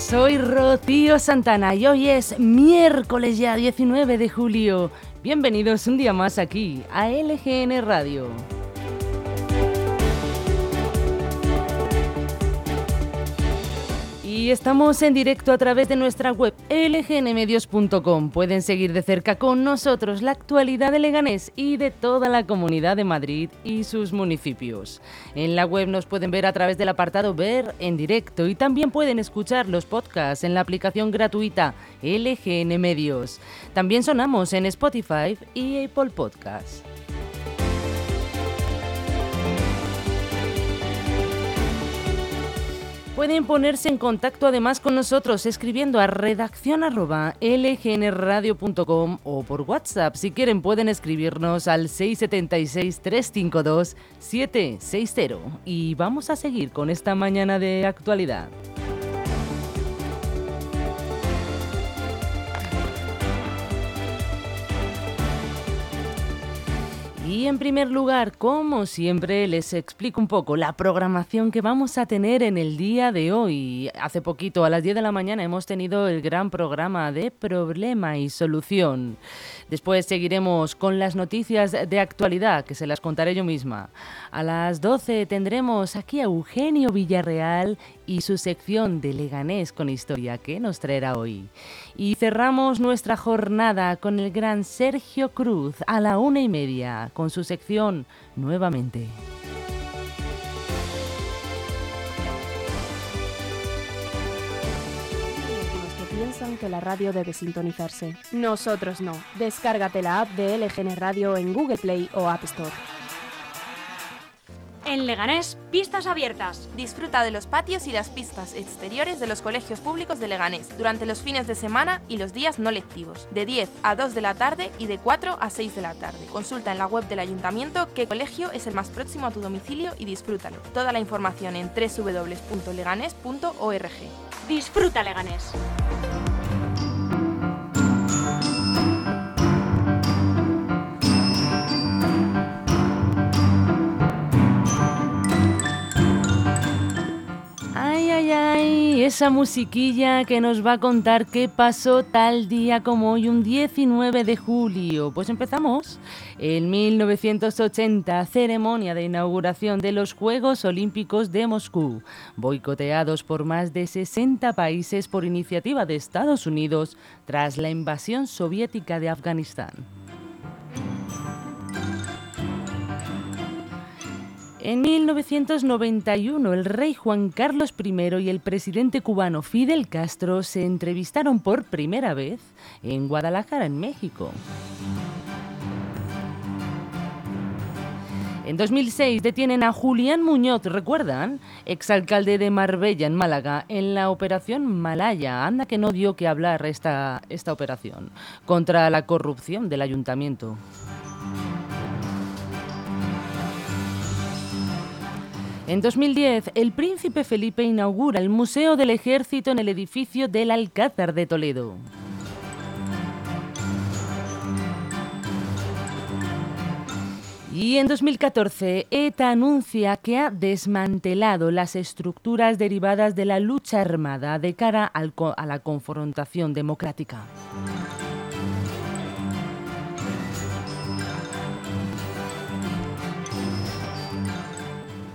Soy Rocío Santana y hoy es miércoles ya 19 de julio. Bienvenidos un día más aquí a LGN Radio. Y estamos en directo a través de nuestra web lgnmedios.com. Pueden seguir de cerca con nosotros la actualidad de Leganés y de toda la comunidad de Madrid y sus municipios. En la web nos pueden ver a través del apartado Ver en directo y también pueden escuchar los podcasts en la aplicación gratuita LGN Medios. También sonamos en Spotify y Apple Podcasts. Pueden ponerse en contacto además con nosotros escribiendo a redacción lgnradio.com o por WhatsApp. Si quieren pueden escribirnos al 676 352 760. Y vamos a seguir con esta mañana de actualidad. Y en primer lugar, como siempre, les explico un poco la programación que vamos a tener en el día de hoy. Hace poquito, a las 10 de la mañana, hemos tenido el gran programa de problema y solución. Después seguiremos con las noticias de actualidad, que se las contaré yo misma. A las 12 tendremos aquí a Eugenio Villarreal y su sección de Leganés con historia que nos traerá hoy. Y cerramos nuestra jornada con el gran Sergio Cruz a la una y media con su sección nuevamente. que la radio debe sintonizarse. Nosotros no. Descárgate la app de LGN Radio en Google Play o App Store. En Leganés, pistas abiertas. Disfruta de los patios y las pistas exteriores de los colegios públicos de Leganés durante los fines de semana y los días no lectivos, de 10 a 2 de la tarde y de 4 a 6 de la tarde. Consulta en la web del ayuntamiento qué colegio es el más próximo a tu domicilio y disfrútalo. Toda la información en www.leganés.org. Disfruta Leganés. Esa musiquilla que nos va a contar qué pasó tal día como hoy, un 19 de julio. Pues empezamos. En 1980, ceremonia de inauguración de los Juegos Olímpicos de Moscú, boicoteados por más de 60 países por iniciativa de Estados Unidos tras la invasión soviética de Afganistán. En 1991, el rey Juan Carlos I y el presidente cubano Fidel Castro se entrevistaron por primera vez en Guadalajara, en México. En 2006 detienen a Julián Muñoz, ¿recuerdan? Exalcalde de Marbella, en Málaga, en la operación Malaya. Anda que no dio que hablar esta, esta operación contra la corrupción del ayuntamiento. En 2010, el príncipe Felipe inaugura el Museo del Ejército en el edificio del Alcázar de Toledo. Y en 2014, ETA anuncia que ha desmantelado las estructuras derivadas de la lucha armada de cara a la confrontación democrática.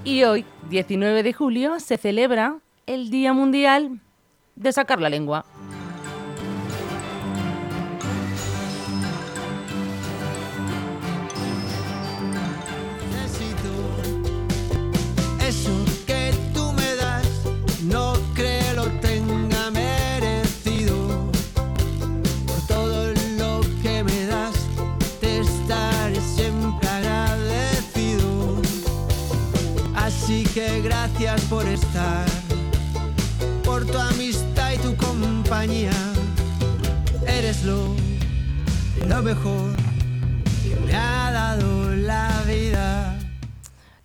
Y hoy, 19 de julio, se celebra el Día Mundial de Sacar la Lengua. Por estar, por tu amistad y tu compañía. Eres lo, mejor que me ha dado la vida.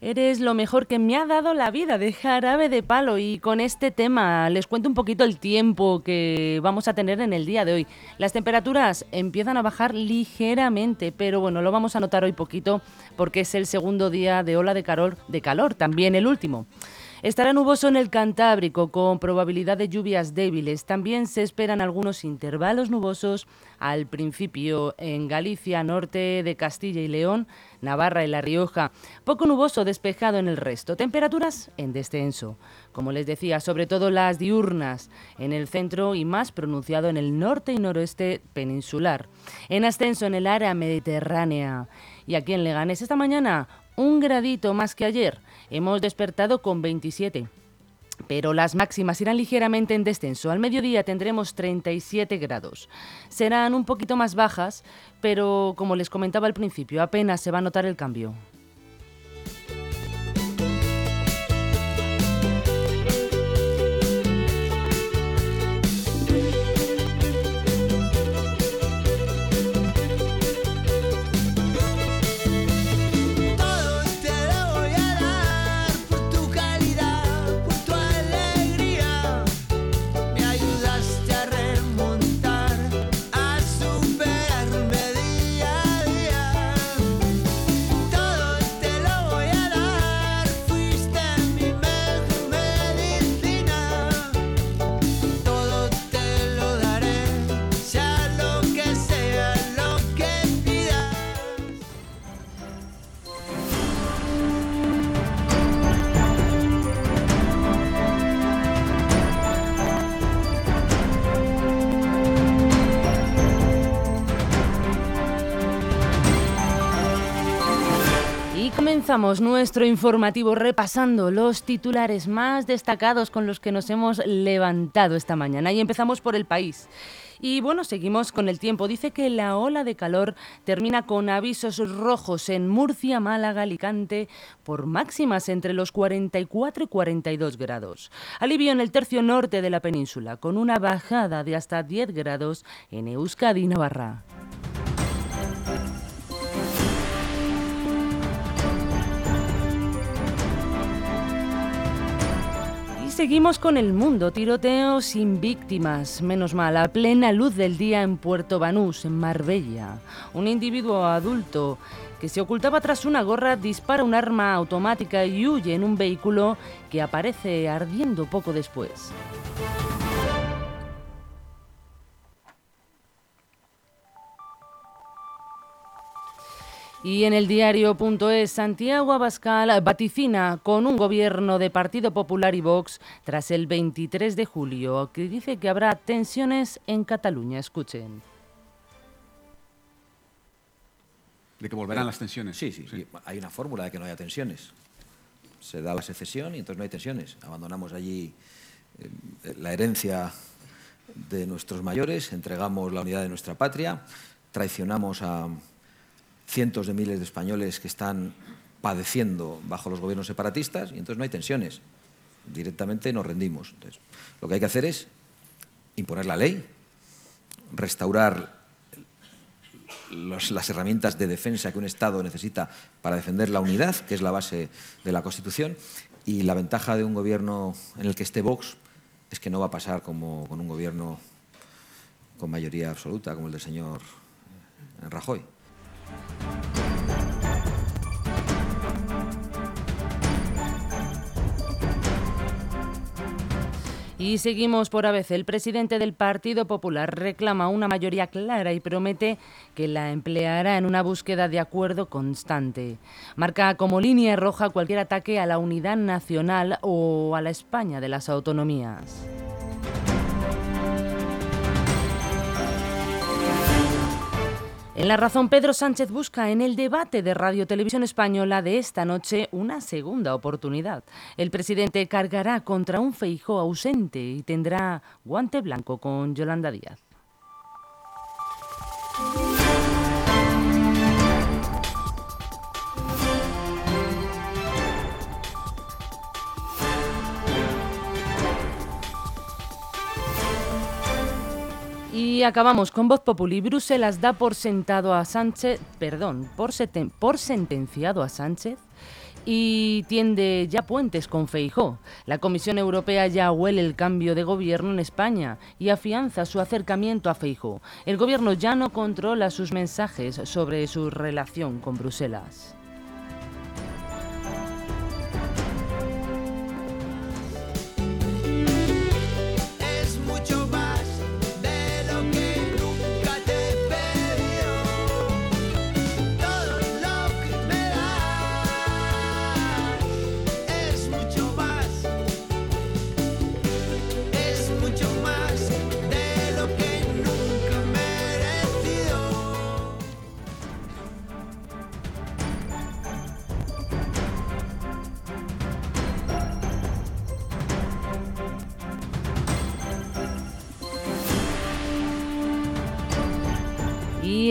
Eres lo mejor que me ha dado la vida de jarabe de palo y con este tema les cuento un poquito el tiempo que vamos a tener en el día de hoy. Las temperaturas empiezan a bajar ligeramente, pero bueno, lo vamos a notar hoy poquito porque es el segundo día de ola de calor, de calor también el último. Estará nuboso en el Cantábrico con probabilidad de lluvias débiles. También se esperan algunos intervalos nubosos al principio en Galicia, norte de Castilla y León, Navarra y La Rioja. Poco nuboso despejado en el resto. Temperaturas en descenso. Como les decía, sobre todo las diurnas en el centro y más pronunciado en el norte y noroeste peninsular. En ascenso en el área mediterránea. Y aquí en Leganés esta mañana un gradito más que ayer. Hemos despertado con 27. Pero las máximas irán ligeramente en descenso. Al mediodía tendremos 37 grados. Serán un poquito más bajas, pero como les comentaba al principio, apenas se va a notar el cambio. Comenzamos nuestro informativo repasando los titulares más destacados con los que nos hemos levantado esta mañana y empezamos por el país. Y bueno, seguimos con el tiempo. Dice que la ola de calor termina con avisos rojos en Murcia, Málaga, Alicante, por máximas entre los 44 y 42 grados. Alivio en el tercio norte de la península, con una bajada de hasta 10 grados en Euskadi y Navarra. Seguimos con el mundo. Tiroteo sin víctimas. Menos mal, a plena luz del día en Puerto Banús, en Marbella. Un individuo adulto que se ocultaba tras una gorra dispara un arma automática y huye en un vehículo que aparece ardiendo poco después. Y en el diario.es, Santiago Abascal vaticina con un gobierno de Partido Popular y Vox tras el 23 de julio, que dice que habrá tensiones en Cataluña. Escuchen. De que volverán las tensiones. Sí, sí, sí. Hay una fórmula de que no haya tensiones. Se da la secesión y entonces no hay tensiones. Abandonamos allí eh, la herencia de nuestros mayores, entregamos la unidad de nuestra patria, traicionamos a cientos de miles de españoles que están padeciendo bajo los gobiernos separatistas y entonces no hay tensiones. Directamente nos rendimos. Entonces, lo que hay que hacer es imponer la ley, restaurar las herramientas de defensa que un Estado necesita para defender la unidad, que es la base de la Constitución, y la ventaja de un gobierno en el que esté Vox es que no va a pasar como con un gobierno con mayoría absoluta, como el del señor Rajoy. Y seguimos por ABC. El presidente del Partido Popular reclama una mayoría clara y promete que la empleará en una búsqueda de acuerdo constante. Marca como línea roja cualquier ataque a la unidad nacional o a la España de las autonomías. En La Razón, Pedro Sánchez busca en el debate de Radio Televisión Española de esta noche una segunda oportunidad. El presidente cargará contra un feijo ausente y tendrá guante blanco con Yolanda Díaz. Acabamos con Voz Populi. Bruselas da por sentado a Sánchez, perdón, por, por sentenciado a Sánchez y tiende ya puentes con Feijó. La Comisión Europea ya huele el cambio de gobierno en España y afianza su acercamiento a Feijó. El gobierno ya no controla sus mensajes sobre su relación con Bruselas.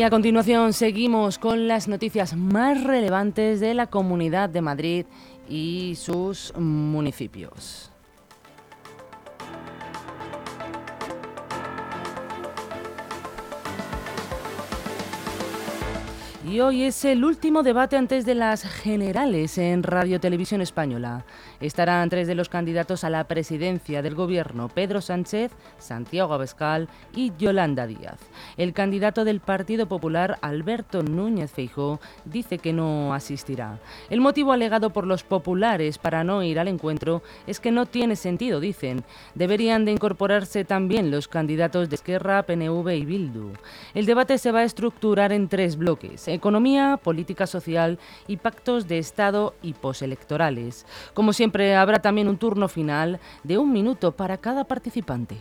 A continuación seguimos con las noticias más relevantes de la Comunidad de Madrid y sus municipios. Y hoy es el último debate antes de las generales en Radio Televisión Española. Estarán tres de los candidatos a la presidencia del gobierno, Pedro Sánchez, Santiago Abascal y Yolanda Díaz. El candidato del Partido Popular, Alberto Núñez Feijó, dice que no asistirá. El motivo alegado por los populares para no ir al encuentro es que no tiene sentido, dicen. Deberían de incorporarse también los candidatos de Esquerra, PNV y Bildu. El debate se va a estructurar en tres bloques economía, política social y pactos de Estado y poselectorales. Como siempre, habrá también un turno final de un minuto para cada participante.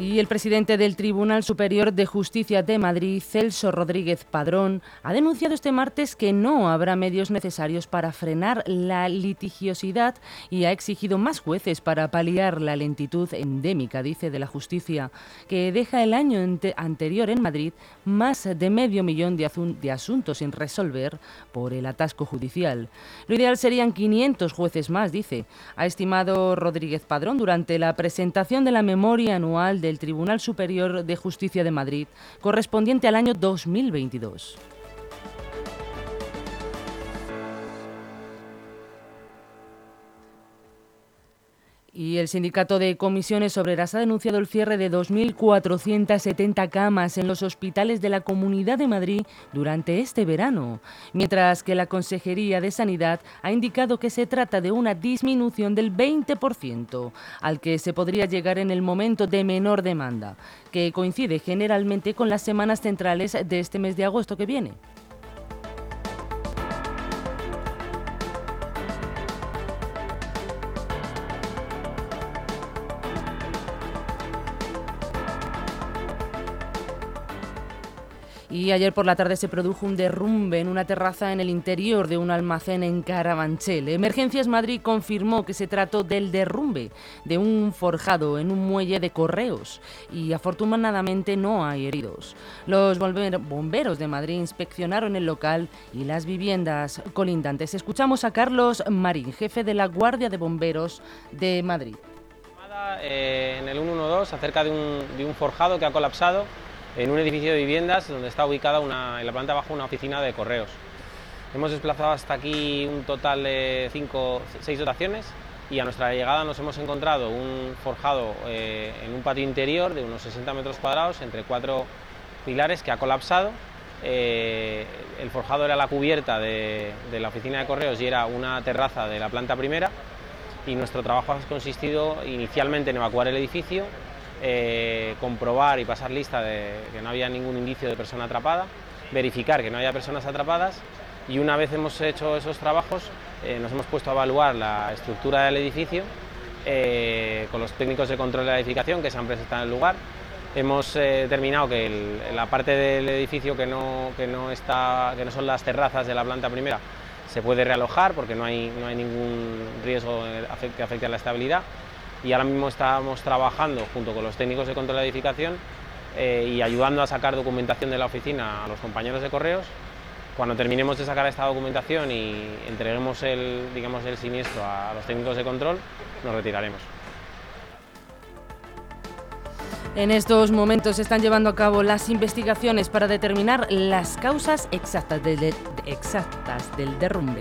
Y el presidente del Tribunal Superior de Justicia de Madrid, Celso Rodríguez Padrón, ha denunciado este martes que no habrá medios necesarios para frenar la litigiosidad y ha exigido más jueces para paliar la lentitud endémica, dice, de la justicia, que deja el año anterior en Madrid más de medio millón de, de asuntos sin resolver por el atasco judicial. Lo ideal serían 500 jueces más, dice, ha estimado Rodríguez Padrón durante la presentación de la memoria anual de del Tribunal Superior de Justicia de Madrid, correspondiente al año 2022. Y el Sindicato de Comisiones Obreras ha denunciado el cierre de 2.470 camas en los hospitales de la Comunidad de Madrid durante este verano, mientras que la Consejería de Sanidad ha indicado que se trata de una disminución del 20%, al que se podría llegar en el momento de menor demanda, que coincide generalmente con las semanas centrales de este mes de agosto que viene. Y ayer por la tarde se produjo un derrumbe en una terraza en el interior de un almacén en Carabanchel. Emergencias Madrid confirmó que se trató del derrumbe de un forjado en un muelle de correos y afortunadamente no hay heridos. Los bomberos de Madrid inspeccionaron el local y las viviendas colindantes. Escuchamos a Carlos Marín, jefe de la Guardia de Bomberos de Madrid. Eh, en el 112 acerca de un, de un forjado que ha colapsado en un edificio de viviendas donde está ubicada en la planta baja una oficina de correos. Hemos desplazado hasta aquí un total de cinco, seis dotaciones y a nuestra llegada nos hemos encontrado un forjado eh, en un patio interior de unos 60 metros cuadrados entre cuatro pilares que ha colapsado. Eh, el forjado era la cubierta de, de la oficina de correos y era una terraza de la planta primera y nuestro trabajo ha consistido inicialmente en evacuar el edificio, eh, comprobar y pasar lista de que no había ningún indicio de persona atrapada, verificar que no haya personas atrapadas y una vez hemos hecho esos trabajos eh, nos hemos puesto a evaluar la estructura del edificio eh, con los técnicos de control de la edificación que se han presentado en el lugar. Hemos determinado que la parte del edificio que no, que, no está, que no son las terrazas de la planta primera se puede realojar porque no hay, no hay ningún riesgo que afecte a la estabilidad y ahora mismo estamos trabajando junto con los técnicos de control de edificación eh, y ayudando a sacar documentación de la oficina a los compañeros de correos Cuando terminemos de sacar esta documentación y entreguemos el, digamos, el siniestro a los técnicos de control, nos retiraremos. En estos momentos se están llevando a cabo las investigaciones para determinar las causas exactas del, exactas del derrumbe.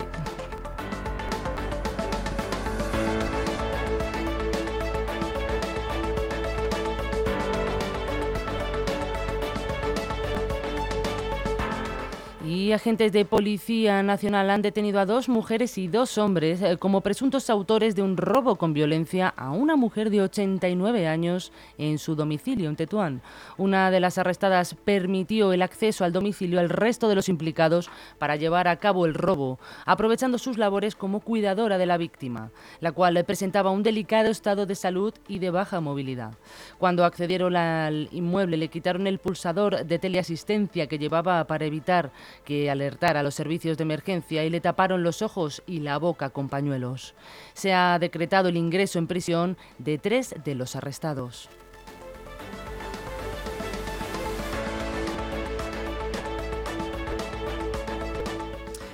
Agentes de Policía Nacional han detenido a dos mujeres y dos hombres eh, como presuntos autores de un robo con violencia a una mujer de 89 años en su domicilio en Tetuán. Una de las arrestadas permitió el acceso al domicilio al resto de los implicados para llevar a cabo el robo, aprovechando sus labores como cuidadora de la víctima, la cual presentaba un delicado estado de salud y de baja movilidad. Cuando accedieron al inmueble le quitaron el pulsador de teleasistencia que llevaba para evitar que alertara a los servicios de emergencia y le taparon los ojos y la boca con pañuelos. Se ha decretado el ingreso en prisión de tres de los arrestados.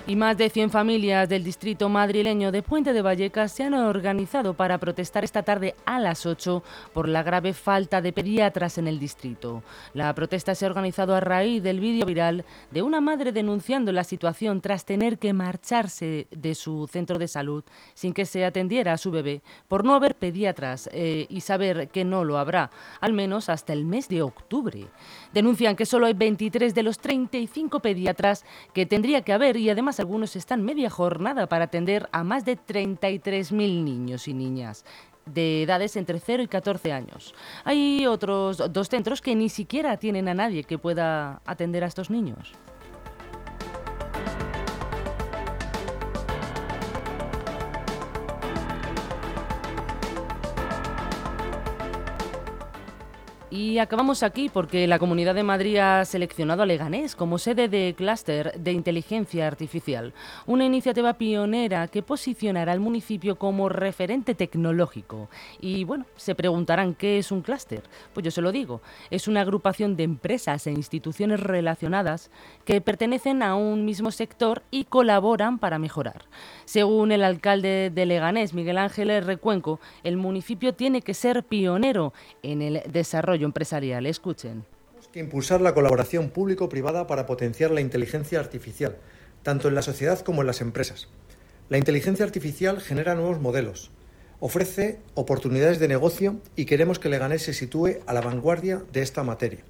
Y más de 100 familias del distrito madrileño de Puente de Vallecas se han organizado para protestar esta tarde a las 8 por la grave falta de pediatras en el distrito. La protesta se ha organizado a raíz del vídeo viral de una madre denunciando la situación tras tener que marcharse de su centro de salud sin que se atendiera a su bebé por no haber pediatras eh, y saber que no lo habrá, al menos hasta el mes de octubre. Denuncian que solo hay 23 de los 35 pediatras que tendría que haber y además algunos están media jornada para atender a más de 33.000 niños y niñas de edades entre 0 y 14 años. Hay otros dos centros que ni siquiera tienen a nadie que pueda atender a estos niños. Y acabamos aquí porque la Comunidad de Madrid ha seleccionado a Leganés como sede de clúster de inteligencia artificial, una iniciativa pionera que posicionará al municipio como referente tecnológico. Y bueno, se preguntarán qué es un clúster. Pues yo se lo digo, es una agrupación de empresas e instituciones relacionadas que pertenecen a un mismo sector y colaboran para mejorar. Según el alcalde de Leganés, Miguel Ángel Recuenco, el municipio tiene que ser pionero en el desarrollo empresarial. Escuchen. Tenemos que impulsar la colaboración público-privada para potenciar la inteligencia artificial, tanto en la sociedad como en las empresas. La inteligencia artificial genera nuevos modelos, ofrece oportunidades de negocio y queremos que Leganés se sitúe a la vanguardia de esta materia.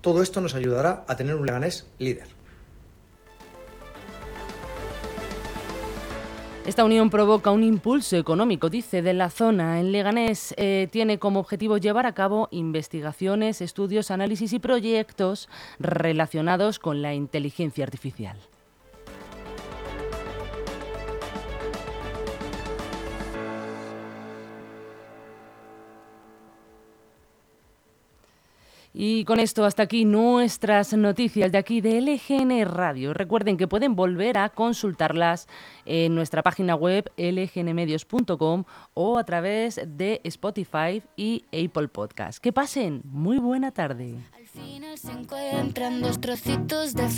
Todo esto nos ayudará a tener un Leganés líder. Esta unión provoca un impulso económico, dice, de la zona. En Leganés eh, tiene como objetivo llevar a cabo investigaciones, estudios, análisis y proyectos relacionados con la inteligencia artificial. Y con esto hasta aquí nuestras noticias de aquí de LGN Radio. Recuerden que pueden volver a consultarlas en nuestra página web lgnmedios.com o a través de Spotify y Apple Podcast. Que pasen muy buena tarde. Al final se encuentran dos trocitos de